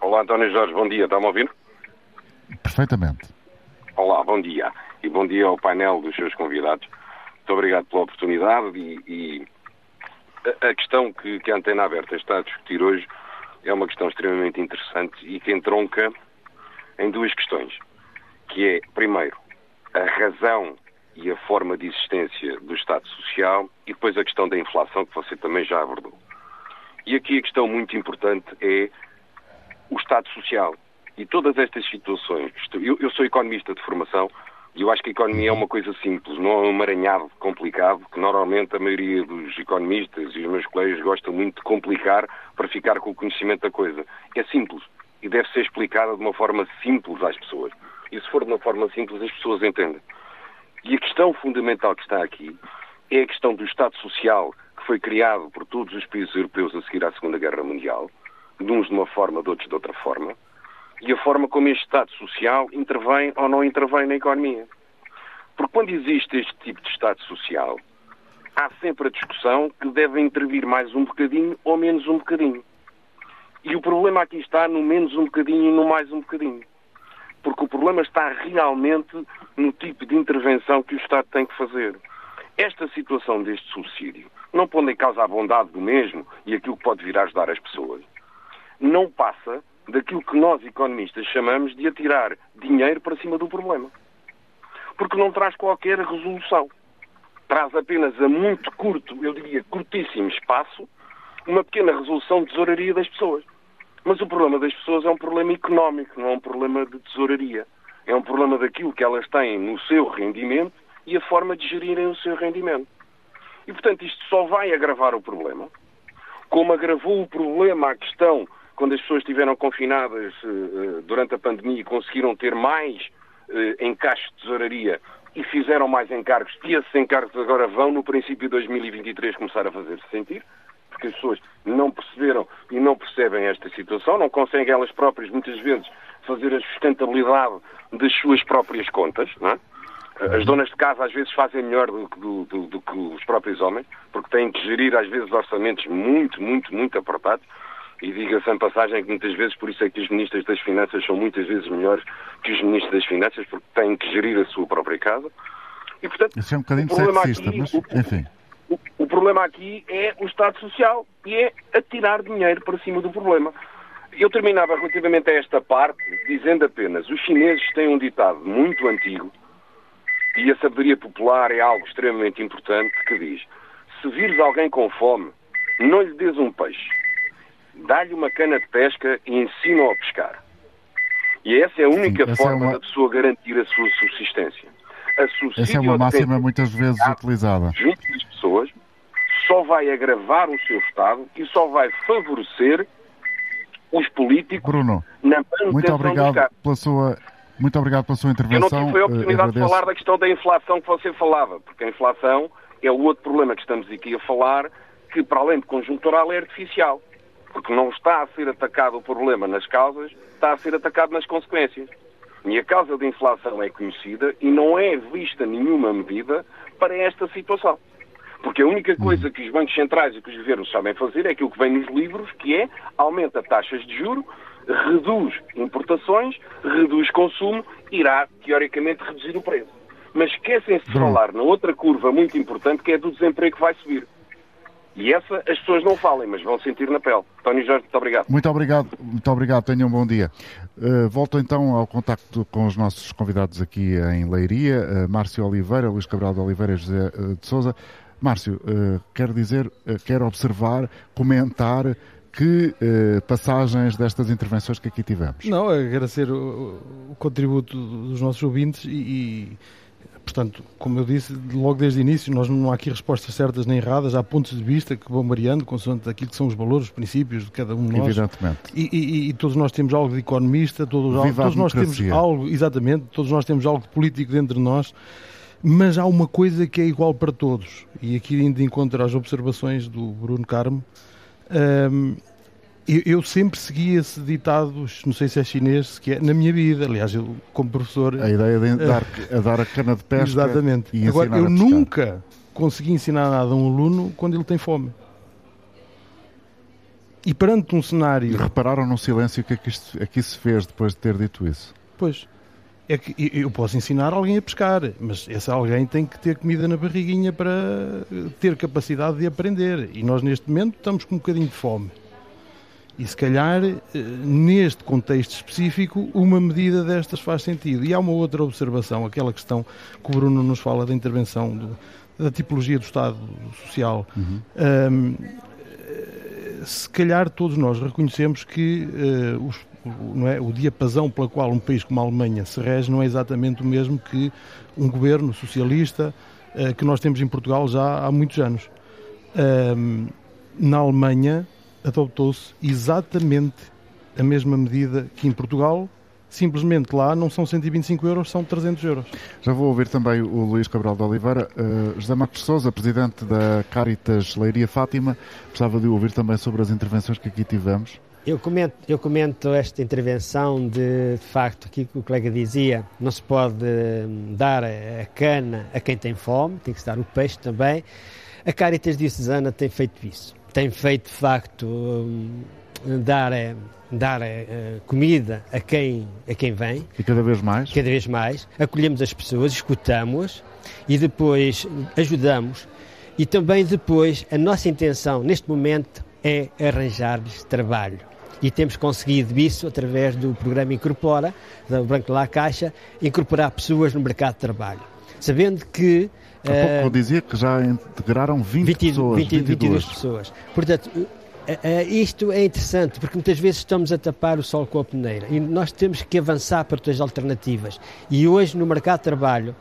Speaker 9: Olá, António Jorge, bom dia. Está-me a ouvir?
Speaker 3: Perfeitamente.
Speaker 9: Olá, bom dia. E bom dia ao painel dos seus convidados. Muito obrigado pela oportunidade e, e a, a, questão que, que a Antena Aberta está a discutir hoje é uma questão extremamente interessante e que entronca em duas questões, que é, primeiro, a razão e a forma de existência do Estado Social e depois a questão da inflação, que você também já abordou. E aqui a questão muito importante é o Estado Social. E todas estas situações. Eu, sou economista de formação e eu acho que a economia é uma coisa simples, não é um emaranhado complicado, que normalmente a maioria dos economistas e os meus colegas gostam muito de complicar para ficar com o conhecimento da coisa. É simples e deve ser explicada de uma forma simples às pessoas. E se for de uma forma simples, as pessoas entendem. E a questão fundamental que está aqui é a questão do Estado Social que foi criado por todos os países europeus a seguir à Segunda Guerra Mundial, de uns de uma forma, de outros de outra forma, e a forma como este Estado Social intervém ou não intervém na economia. Porque quando existe este tipo de Estado social, há sempre a discussão que deve intervir mais um bocadinho ou menos um bocadinho. E o problema aqui está no menos um bocadinho e no mais um bocadinho. Porque o problema está realmente no tipo de intervenção que o Estado tem que fazer. Esta situação deste subsídio, não pondo em causa a bondade do mesmo e aquilo que pode vir a ajudar as pessoas, não passa daquilo que nós economistas chamamos de atirar dinheiro para cima do problema. Porque não traz qualquer resolução. Traz apenas a muito curto, eu diria curtíssimo espaço, uma pequena resolução de tesouraria das pessoas. Mas o problema das pessoas é um problema económico, não é um problema de tesouraria. É um problema daquilo que elas têm no seu rendimento e a forma de gerirem o seu rendimento. E, portanto, isto só vai agravar o problema. Como agravou o problema a questão quando as pessoas estiveram confinadas uh, durante a pandemia e conseguiram ter mais uh, encaixes de tesouraria e fizeram mais encargos, e esses encargos agora vão, no princípio de 2023, começar a fazer-se sentir, porque as pessoas não perceberam e não percebem esta situação, não conseguem elas próprias, muitas vezes, fazer a sustentabilidade das suas próprias contas, não é? As donas de casa às vezes fazem melhor do, do, do, do, que os próprios homens, porque têm que gerir às vezes orçamentos muito, muito, muito apertados. E diga-se em passagem que muitas vezes, por isso é que os ministros das Finanças são muitas vezes melhores que os ministros das Finanças, porque têm que gerir a sua própria casa.
Speaker 3: E, portanto, Isso é um bocadinho sexista, aqui, mas, enfim.
Speaker 9: O, o problema aqui é o Estado Social e é atirar dinheiro para cima do problema. Eu terminava relativamente a esta parte dizendo apenas: os chineses têm um ditado muito antigo e a sabedoria popular é algo extremamente importante que diz: se vires alguém com fome, não lhe des um peixe, dá-lhe uma cana de pesca e ensina-o a pescar. E essa é a única Sim, é forma é uma... da pessoa garantir a sua subsistência.
Speaker 3: A essa é uma máxima muitas vezes utilizada.
Speaker 9: Junto das pessoas, só vai agravar o seu Estado e só vai favorecer os políticos
Speaker 3: Bruno, na manutenção muito obrigado pela sua muito obrigado pela sua intervenção.
Speaker 9: Eu não tive a oportunidade de falar da questão da inflação que você falava, porque a inflação é o outro problema que estamos aqui a falar, que para além de conjuntural é artificial. Porque não está a ser atacado o problema nas causas, está a ser atacado nas consequências. E a causa da inflação é conhecida e não é vista nenhuma medida para esta situação. Porque a única coisa que os bancos centrais e que os governos sabem fazer é aquilo que vem nos livros, que é aumenta taxas de juro, reduz importações, reduz consumo, irá, teoricamente, reduzir o preço. Mas esquecem-se de falar na outra curva muito importante, que é do desemprego que vai subir. E essa as pessoas não falem, mas vão sentir na pele. António Jorge, muito obrigado.
Speaker 3: Muito obrigado, muito obrigado. Tenham um bom dia. Uh, volto então ao contacto com os nossos convidados aqui em Leiria, uh, Márcio Oliveira, Luís Cabral de Oliveira e José uh, de Souza. Márcio, quero dizer, quero observar, comentar que passagens destas intervenções que aqui tivemos?
Speaker 6: Não, agradecer o, o contributo dos nossos ouvintes e, e, portanto, como eu disse logo desde o início, nós não há aqui respostas certas nem erradas, há pontos de vista que vão variando consoante aquilo que são os valores, os princípios de cada um de nós.
Speaker 3: Evidentemente.
Speaker 6: E, e, e todos nós temos algo de economista, todos, todos nós temos algo, exatamente, todos nós temos algo de político dentro de nós. Mas há uma coisa que é igual para todos, e aqui ainda encontro as observações do Bruno Carmo, um, eu, eu, sempre segui esse ditado, não sei se é chinês, que é na minha vida. Aliás, eu, como professor.
Speaker 3: A ideia de dar, a dar a cana de pesca.
Speaker 6: Exatamente. E Agora, eu nunca consegui ensinar nada a um aluno quando ele tem fome. E perante um cenário. E
Speaker 3: repararam no silêncio que aqui, aqui se fez depois de ter dito isso?
Speaker 6: Pois. É que eu posso ensinar alguém a pescar, mas esse alguém tem que ter comida na barriguinha para ter capacidade de aprender. E nós, neste momento, estamos com um bocadinho de fome. E se calhar, eh, neste contexto específico, uma medida destas faz sentido. E há uma outra observação, aquela questão que o Bruno nos fala da intervenção do, da tipologia do Estado Social. Uhum. Um, se calhar todos nós reconhecemos que uh, os não é, o diapasão pela qual um país como a Alemanha se rege não é exatamente o mesmo que um governo socialista uh, que nós temos em Portugal já há muitos anos. Uh, na Alemanha adoptou-se exatamente a mesma medida que em Portugal, simplesmente lá não são 125 euros, são 300 euros.
Speaker 3: Já vou ouvir também o Luís Cabral de Oliveira. Uh, José Marcos Souza, presidente da Caritas Leiria Fátima, gostava de ouvir também sobre as intervenções que aqui tivemos.
Speaker 5: Eu comento, eu comento esta intervenção de, de facto, aqui que o colega dizia, não se pode hum, dar a cana a quem tem fome, tem que se dar o peixe também. A Caritas Diocesana tem feito isso. Tem feito, de facto, hum, dar, eh, dar uh, comida a quem, a quem vem.
Speaker 3: E cada vez mais?
Speaker 5: Cada vez mais. Acolhemos as pessoas, escutamos-as e depois ajudamos. E também depois, a nossa intenção neste momento é arranjar-lhes trabalho e temos conseguido isso através do programa Incorpora, do Branco La Caixa, incorporar pessoas no mercado de trabalho. Sabendo que.
Speaker 3: Há pouco eu dizia que já integraram 20 20, pessoas.
Speaker 5: 20, 22 pessoas. Portanto, isto é interessante porque muitas vezes estamos a tapar o sol com a peneira e nós temos que avançar para outras alternativas. E hoje, no mercado de trabalho,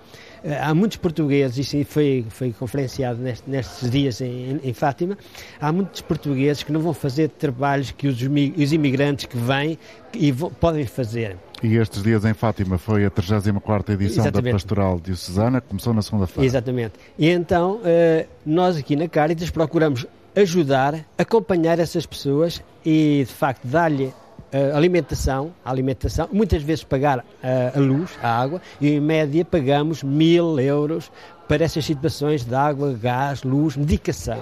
Speaker 5: há muitos portugueses, isso foi, foi conferenciado neste, nestes dias em, em, Fátima, há muitos portugueses que não vão fazer trabalhos que os, os imigrantes que vêm e vão, podem fazer.
Speaker 3: E estes dias em Fátima foi a 34ª edição Exatamente. da Pastoral Diocesana, começou na segunda-feira.
Speaker 5: Exatamente. E então, eh, nós aqui na Caritas procuramos ajudar, acompanhar essas pessoas e, de facto, dar-lhe uh, alimentação, alimentação, muitas vezes pagar uh, a luz, a água, e em média pagamos mil euros para essas situações de água, gás, luz, medicação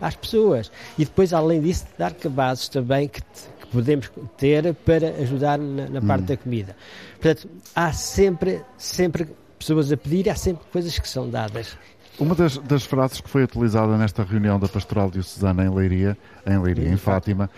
Speaker 5: às pessoas. E depois, além disso, dar cabazes também que, que podemos ter para ajudar na, na parte hum. da comida. Portanto, há sempre, sempre pessoas a pedir e há sempre coisas que são dadas.
Speaker 3: Uma das, das, frases que foi utilizada nesta reunião da Pastoral Diocesana em Leiria, em Leiria, em Fátima,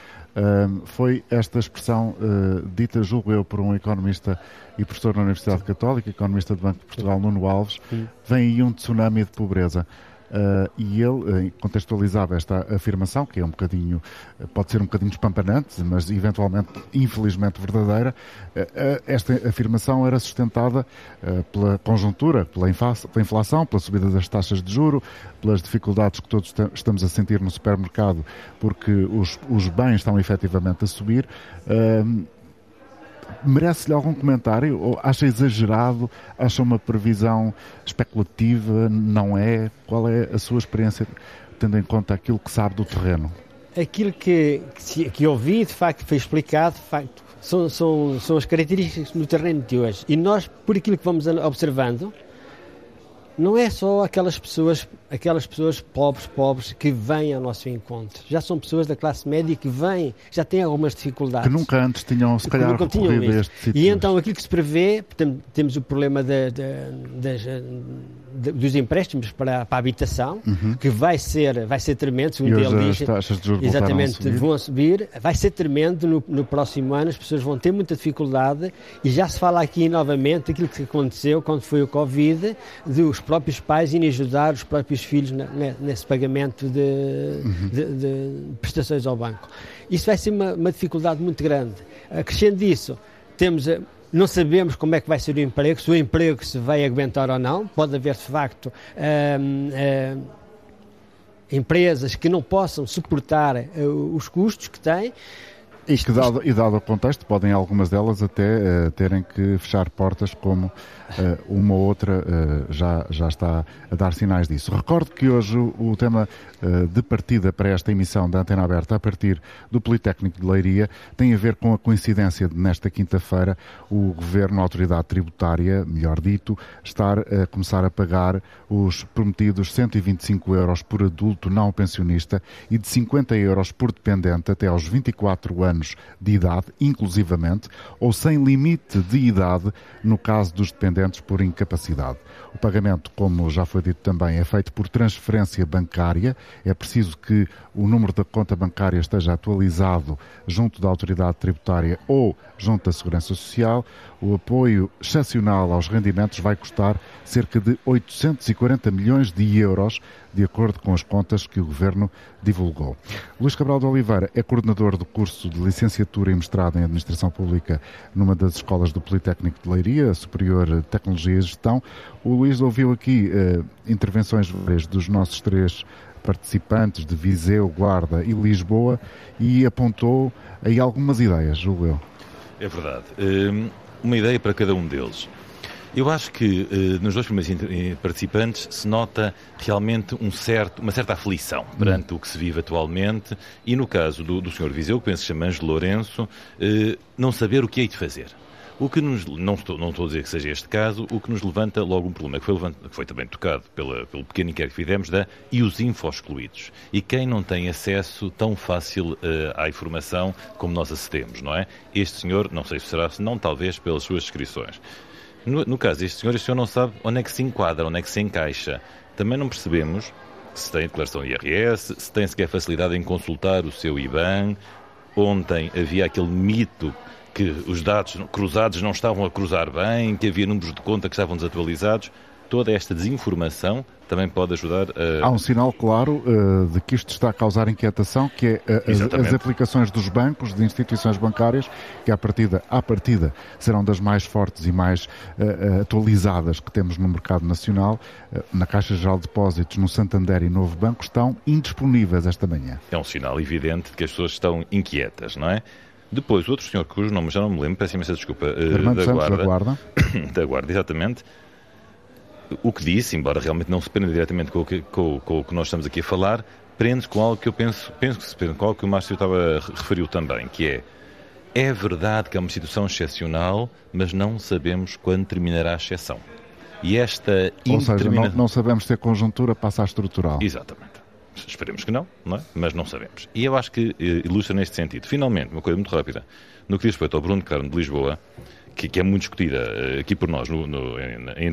Speaker 3: foi esta expressão uh, dita, julgo eu, por um economista e professor na Universidade Católica, economista do Banco de Portugal, Nuno Alves, vem aí um tsunami de pobreza. Uh, e ele uh, contextualizava esta afirmação, que é um bocadinho, uh, pode ser um bocadinho espampanante, mas eventualmente, infelizmente, verdadeira. esta afirmação era sustentada pela conjuntura, pela, pela, inflação, pela subida das taxas de juro, pelas dificuldades que todos estamos a sentir no supermercado, porque os, os bens estão efetivamente a subir merece-lhe algum comentário? Ou acha exagerado? Acha uma previsão especulativa? Não é? Qual é a sua experiência, tendo em conta aquilo que sabe do terreno?
Speaker 5: Aquilo que, que, que ouvi, de facto, foi explicado, de facto, são, são, são as características do terreno de hoje. E nós, por aquilo que vamos observando, não é só aquelas pessoas, aquelas pessoas pobres, pobres que vêm ao nosso encontro. Já são pessoas da classe média que vêm, já têm algumas dificuldades.
Speaker 3: Que nunca antes tinham, se calhar, nunca tinham este
Speaker 5: E então aquilo que se prevê, temos o problema de, de, de, dos empréstimos para, para a habitação, uhum. que vai ser, vai ser tremendo,
Speaker 3: segundo ele diz.
Speaker 5: exatamente,
Speaker 3: subir.
Speaker 5: vão subir. Vai ser tremendo no, no, próximo ano, as pessoas vão ter muita dificuldade e já se fala aqui novamente aquilo que aconteceu quando foi o Covid, dos próprios pais irem ajudar os próprios filhos na, nesse pagamento de, uhum. de, de, prestações ao banco. Isso vai ser uma, uma dificuldade muito grande. Acrescendo disso, temos não sabemos como é que vai ser o emprego, se o emprego se vai aguentar ou não. Pode haver, de facto, hum, hum, empresas que não possam suportar uh, os custos que têm.
Speaker 3: E que, dado, e dado o contexto, podem algumas delas até uh, terem que fechar portas, como uma ou outra uh, já, já está a dar sinais disso. Recordo que hoje o, tema uh, de partida para esta emissão da Antena Aberta, a partir do Politécnico de Leiria, tem a ver com a coincidência de, nesta quinta-feira, o Governo, a Autoridade Tributária, melhor dito, estar a começar a pagar os prometidos 125 euros por adulto não pensionista e de 50 euros por dependente até aos 24 anos de idade, inclusivamente, ou sem limite de idade no caso dos dependentes por incapacidade. O pagamento, como já foi dito também, é feito por transferência bancária. É preciso que o número da conta bancária esteja atualizado junto da autoridade tributária ou junto da Segurança Social. O apoio excepcional aos rendimentos vai custar cerca de 840 milhões de euros, de acordo com as contas que o Governo divulgou. Luís Cabral de Oliveira é coordenador do curso de licenciatura e mestrado em Administração Pública numa das escolas do Politécnico de Leiria, Superior Tecnologia e Gestão. O Luís ouviu aqui uh, intervenções dos nossos três participantes de Viseu, Guarda e Lisboa e apontou aí algumas ideias, julgo eu.
Speaker 4: É verdade. Hum, uma ideia para cada um deles. Eu acho que uh, nos dois primeiros eh, participantes se nota realmente um certo, uma certa aflição perante o que se vive atualmente e no caso do, do Sr. Viseu, que penso que chama Ângelo Lourenço, uh, não saber o que hei de fazer. O que nos, não estou, não estou a dizer que seja este caso, o que nos levanta logo um problema que foi, que foi também tocado pela, pelo pequeno inquérito que fizemos da e os info-excluídos. E quem não tem acesso tão fácil uh, à informação como nós acedemos, não é? Este senhor, não sei se será, se não, talvez pelas suas descrições. No, no caso deste senhor, este senhor não sabe onde é que se enquadra, onde é que se encaixa. Também não percebemos se tem declaração de IRS, se tem sequer facilidade em consultar o seu IBAN. Ontem havia aquele mito que os dados cruzados não estavam a cruzar bem, que havia números de conta que estavam desatualizados. Toda esta desinformação também pode ajudar a...
Speaker 3: Há um sinal claro uh, de que isto está a causar inquietação, que é uh, as, as, aplicações dos bancos, de instituições bancárias, que à partida, à partida serão das mais fortes e mais uh, atualizadas que temos no mercado nacional, na Caixa Geral de Depósitos, no Santander e Novo Banco, estão indisponíveis esta manhã.
Speaker 4: É um sinal evidente de que as pessoas estão inquietas, não é? Depois, outro senhor cujo nome já não me lembro, peço imensa desculpa,
Speaker 3: uh, da, guarda,
Speaker 4: da Guarda. da Guarda, exatamente. O que disse, embora realmente não se prenda diretamente com o que, com, com o que nós estamos aqui a falar, prende com algo que eu penso, penso que se prende com algo que o Márcio estava, referiu também, que é é verdade que é uma situação excepcional, mas não sabemos quando terminará a exceção. E esta
Speaker 3: Ou seja, não, não sabemos se a conjuntura passa a estrutural.
Speaker 4: Exatamente. Esperemos que não, não é? mas não sabemos. E eu acho que eh, ilustra neste sentido. Finalmente, uma coisa muito rápida, no que diz respeito ao Bruno Carmo de Lisboa, que, que é muito discutida eh, aqui por nós no, no, em,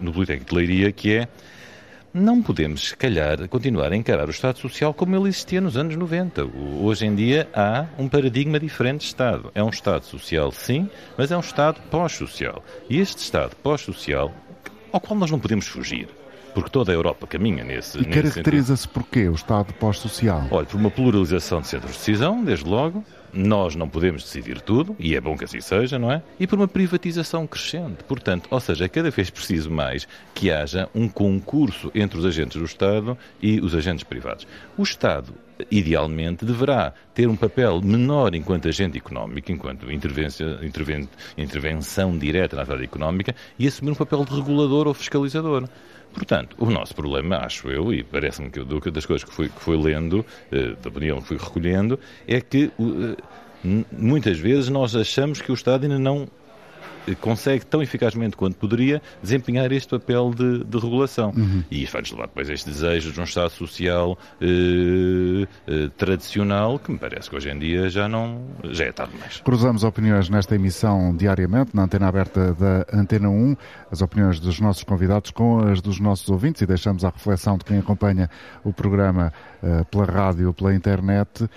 Speaker 4: no Politécnico de Leiria, que é não podemos, se calhar, continuar a encarar o Estado Social como ele existia nos anos 90. Hoje em dia há um paradigma diferente de Estado. É um Estado social, sim, mas é um Estado pós-social. E este Estado pós-social, ao qual nós não podemos fugir, porque toda a Europa caminha nesse.
Speaker 3: E caracteriza-se por quê o Estado pós-social?
Speaker 4: Olha, por uma pluralização de centros de decisão, desde logo, nós não podemos decidir tudo, e é bom que assim seja, não é? E por uma privatização crescente. Portanto, ou seja, é cada vez preciso mais que haja um concurso entre os agentes do Estado e os agentes privados. O Estado, idealmente, deverá ter um papel menor enquanto agente económico, enquanto intervenção, direta na área económica, e assumir um papel de regulador ou fiscalizador. Portanto, o nosso problema, acho eu, e parece-me que das coisas que fui, que fui lendo, eh, da opinião que fui recolhendo, é que eh, muitas vezes nós achamos que o Estado ainda não consegue tão eficazmente quanto poderia desempenhar este papel de, de regulação. Uhum. E isso vai-nos levar depois a este desejo de um Estado social eh, eh, tradicional que me parece que hoje em dia já não já é tarde demais.
Speaker 3: Cruzamos opiniões nesta emissão diariamente na antena aberta da Antena 1, as opiniões dos nossos convidados com as dos nossos ouvintes e deixamos à reflexão de quem acompanha o programa eh, pela rádio, pela internet,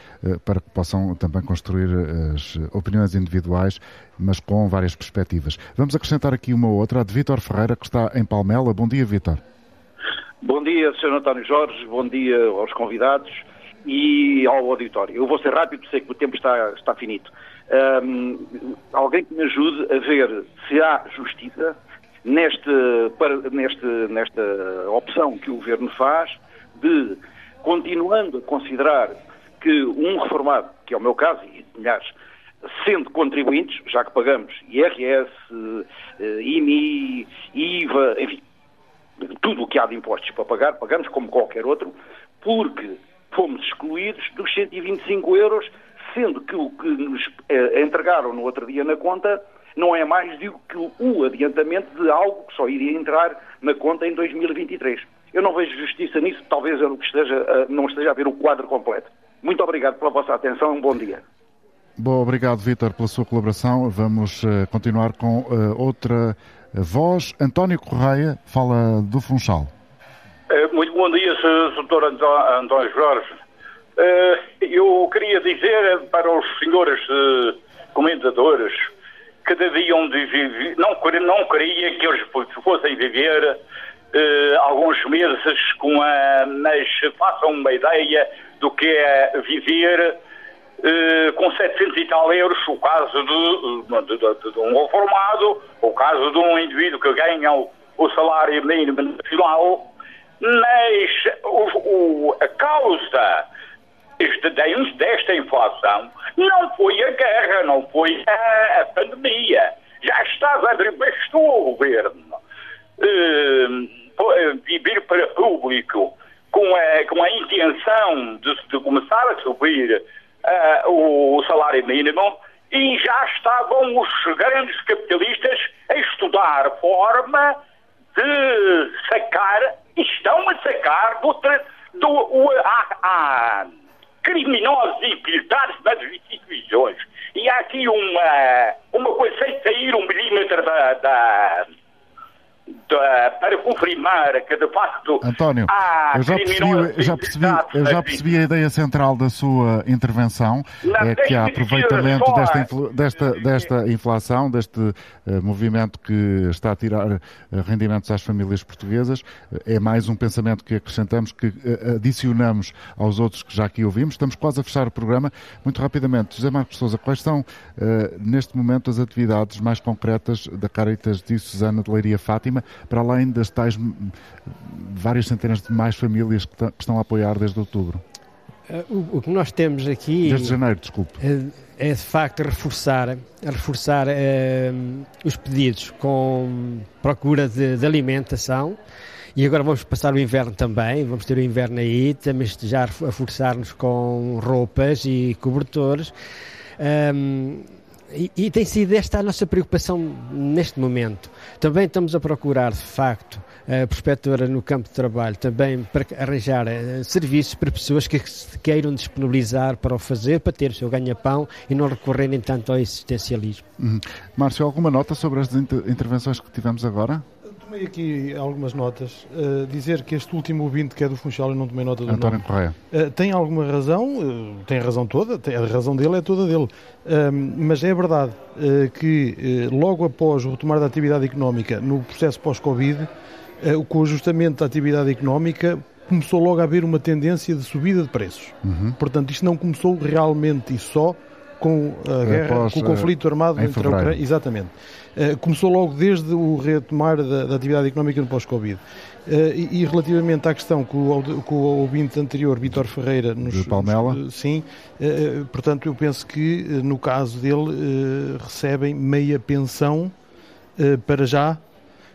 Speaker 3: para que possam também construir as opiniões individuais, mas com várias perspectivas. Vamos acrescentar aqui uma outra, a de Vítor Ferreira, que está em Palmela. Bom dia, Vítor.
Speaker 10: Bom dia, Sr. António Jorge, bom dia aos convidados e ao auditório. Eu vou ser rápido, sei que o tempo está, está finito. Um, alguém que me ajude a ver se há justiça neste, para, neste, nesta opção que o Governo faz de continuando a considerar que um reformado, que é o meu caso, e milhares, sendo contribuintes, já que pagamos IRS, eh, IMI, IVA, enfim, tudo o que há de impostos para pagar, pagamos como qualquer outro, porque fomos excluídos dos 125 euros, sendo que o que nos eh, entregaram no outro dia na conta não é mais do que o adiantamento de algo que só iria entrar na conta em 2023. Eu não vejo justiça nisso, talvez eu esteja, não esteja a ver o quadro completo. Muito obrigado pela vossa atenção, um bom dia.
Speaker 3: Bom, obrigado, Vítor, pela sua colaboração. Vamos uh, continuar com uh, outra voz. António Correia fala do Funchal.
Speaker 11: Uh, muito bom dia, Sr. António Jorge. eu queria dizer para os senhores comentadores que deviam de viver, não, não queria que eles fossem viver alguns meses com a. Mas façam uma ideia do que é viver uh, com 700 e tal euros, o caso de, de, de, de um reformado, o caso de um indivíduo que ganha o, o salário mínimo nacional, mas o, o, a causa desta inflação não foi a guerra, não foi a, a pandemia. Já estava, bastou o governo uh, vir para público com a, com a intenção de, de começar a subir uh, o salário mínimo e já estavam os grandes capitalistas a estudar forma de sacar, estão a sacar do, do, o, a, a criminosos infiltrados nas instituições. E há aqui uma, uma coisa sem sair um milímetro da, da para confirmar que de facto
Speaker 3: António, eu já percebi, eu já percebi, eu já percebi a ideia central da sua intervenção, é que há aproveitamento desta, desta, desta inflação, deste uh, movimento que está a tirar uh, rendimentos às famílias portuguesas. É mais um pensamento que acrescentamos, que uh, adicionamos aos outros que já aqui ouvimos. Estamos quase a fechar o programa. Muito rapidamente, José Marcos Souza, quais são neste momento as atividades mais concretas da Caritas de Susana de Leiria Fátima? Para além das tais várias centenas de mais famílias que, que estão a apoiar desde outubro?
Speaker 5: Uh, o, o, que nós temos aqui.
Speaker 3: Desde janeiro, desculpe.
Speaker 5: É, é de facto reforçar, reforçar uh, os pedidos com procura de, de, alimentação. E agora vamos passar o inverno também, vamos ter o inverno aí, também já a forçar-nos com roupas e cobertores. Um, e, e, tem sido esta a nossa preocupação neste momento. Também estamos a procurar, de facto, a prospectora no campo de trabalho, também para arranjar uh, serviços para pessoas que se queiram disponibilizar para o fazer, para ter o seu ganha-pão e não recorrerem tanto ao existencialismo.
Speaker 3: Uhum. Márcio, alguma nota sobre as inter intervenções que tivemos agora?
Speaker 6: Tomei aqui algumas notas. Uh, dizer que este último ouvinte, que é do Funchal, eu não tomei nota do
Speaker 3: António
Speaker 6: nome.
Speaker 3: Correia.
Speaker 6: Uh, tem alguma razão, uh, tem a razão toda, tem, a razão dele é toda dele. mas é verdade que logo após o retomar da atividade económica, no processo pós-Covid, com o ajustamento da atividade económica, começou logo a haver uma tendência de subida de preços. Uhum. Portanto, isto não começou realmente e só com a guerra, após, com o conflito armado entre a Ucrânia. Exatamente. Eh, começou logo desde o retomar da, da atividade económica no pós-Covid. Uh, e, e, relativamente à questão que o, que o ouvinte anterior, Vítor Ferreira, nos.
Speaker 3: De Palmela?
Speaker 6: Nos, sim, uh, portanto, eu penso que no caso dele recebem meia pensão para já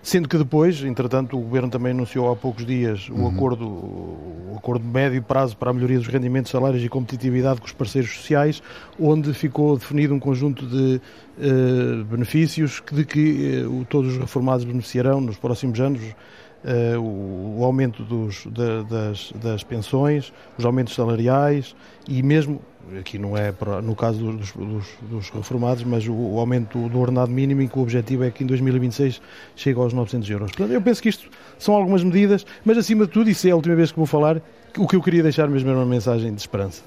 Speaker 6: Sendo que depois, entretanto, o Governo também anunciou há poucos dias o, uhum. acordo, o acordo de médio prazo para a melhoria dos rendimentos, salários e competitividade com os parceiros sociais, onde ficou definido um conjunto de uh, benefícios de que uh, todos os reformados beneficiarão nos próximos anos. Uh, o, o, aumento dos, das, das pensões, os aumentos salariais e mesmo aqui não é no caso dos, dos, dos reformados, mas o, o, aumento do ordenado mínimo, em que o objetivo é que em 2026 chegue aos 900 euros. Portanto, eu penso que isto são algumas medidas, mas acima de tudo, isso é a última vez que vou falar, o que eu queria deixar mesmo era uma mensagem de esperança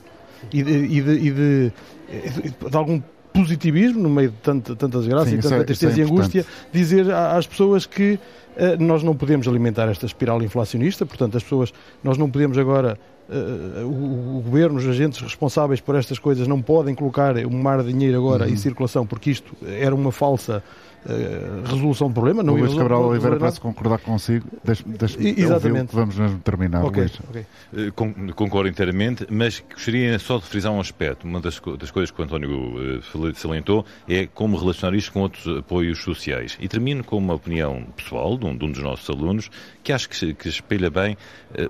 Speaker 6: e de, e de, e de, de algum positivismo no meio de tanta, tanta desgraça Sim, e tanta é, tristeza é e angústia, dizer às pessoas que uh, nós não podemos alimentar esta espiral inflacionista, portanto, as pessoas, nós não podemos agora o, o, governo, os agentes responsáveis por estas coisas não podem colocar um mar de dinheiro agora uhum. em circulação porque isto era uma falsa uh, resolução do problema.
Speaker 3: Não o Luís Cabral Oliveira parece concordar consigo. Deixe-me Exatamente. vamos mesmo terminar, okay. Luís. Okay.
Speaker 4: Uh, concordo inteiramente, mas gostaria só de frisar um aspecto. Uma das, das coisas que o António uh, salientou é como relacionar isto com outros apoios sociais. E termino com uma opinião pessoal de um, de um dos nossos alunos que acho que, que espelha bem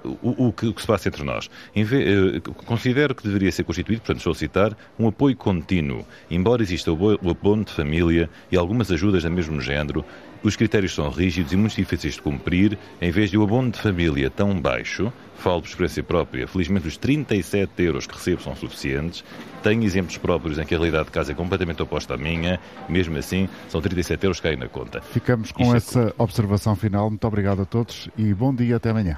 Speaker 4: uh, o, o, que, o, que, se passa entre nós. Vez, uh, considero que deveria ser constituído, portanto, estou citar, um apoio contínuo. Embora exista o abono de família e algumas ajudas do mesmo género, os critérios são rígidos e muito difíceis de cumprir, em vez de o abono de família tão baixo, falo por experiência própria, felizmente os 37 euros que recebo são suficientes, tenho exemplos próprios em que a realidade de casa é completamente oposta à minha, mesmo assim são 37 euros que caem na conta.
Speaker 3: Ficamos com Isto é essa é... observação final, muito obrigado a todos e bom dia, até amanhã.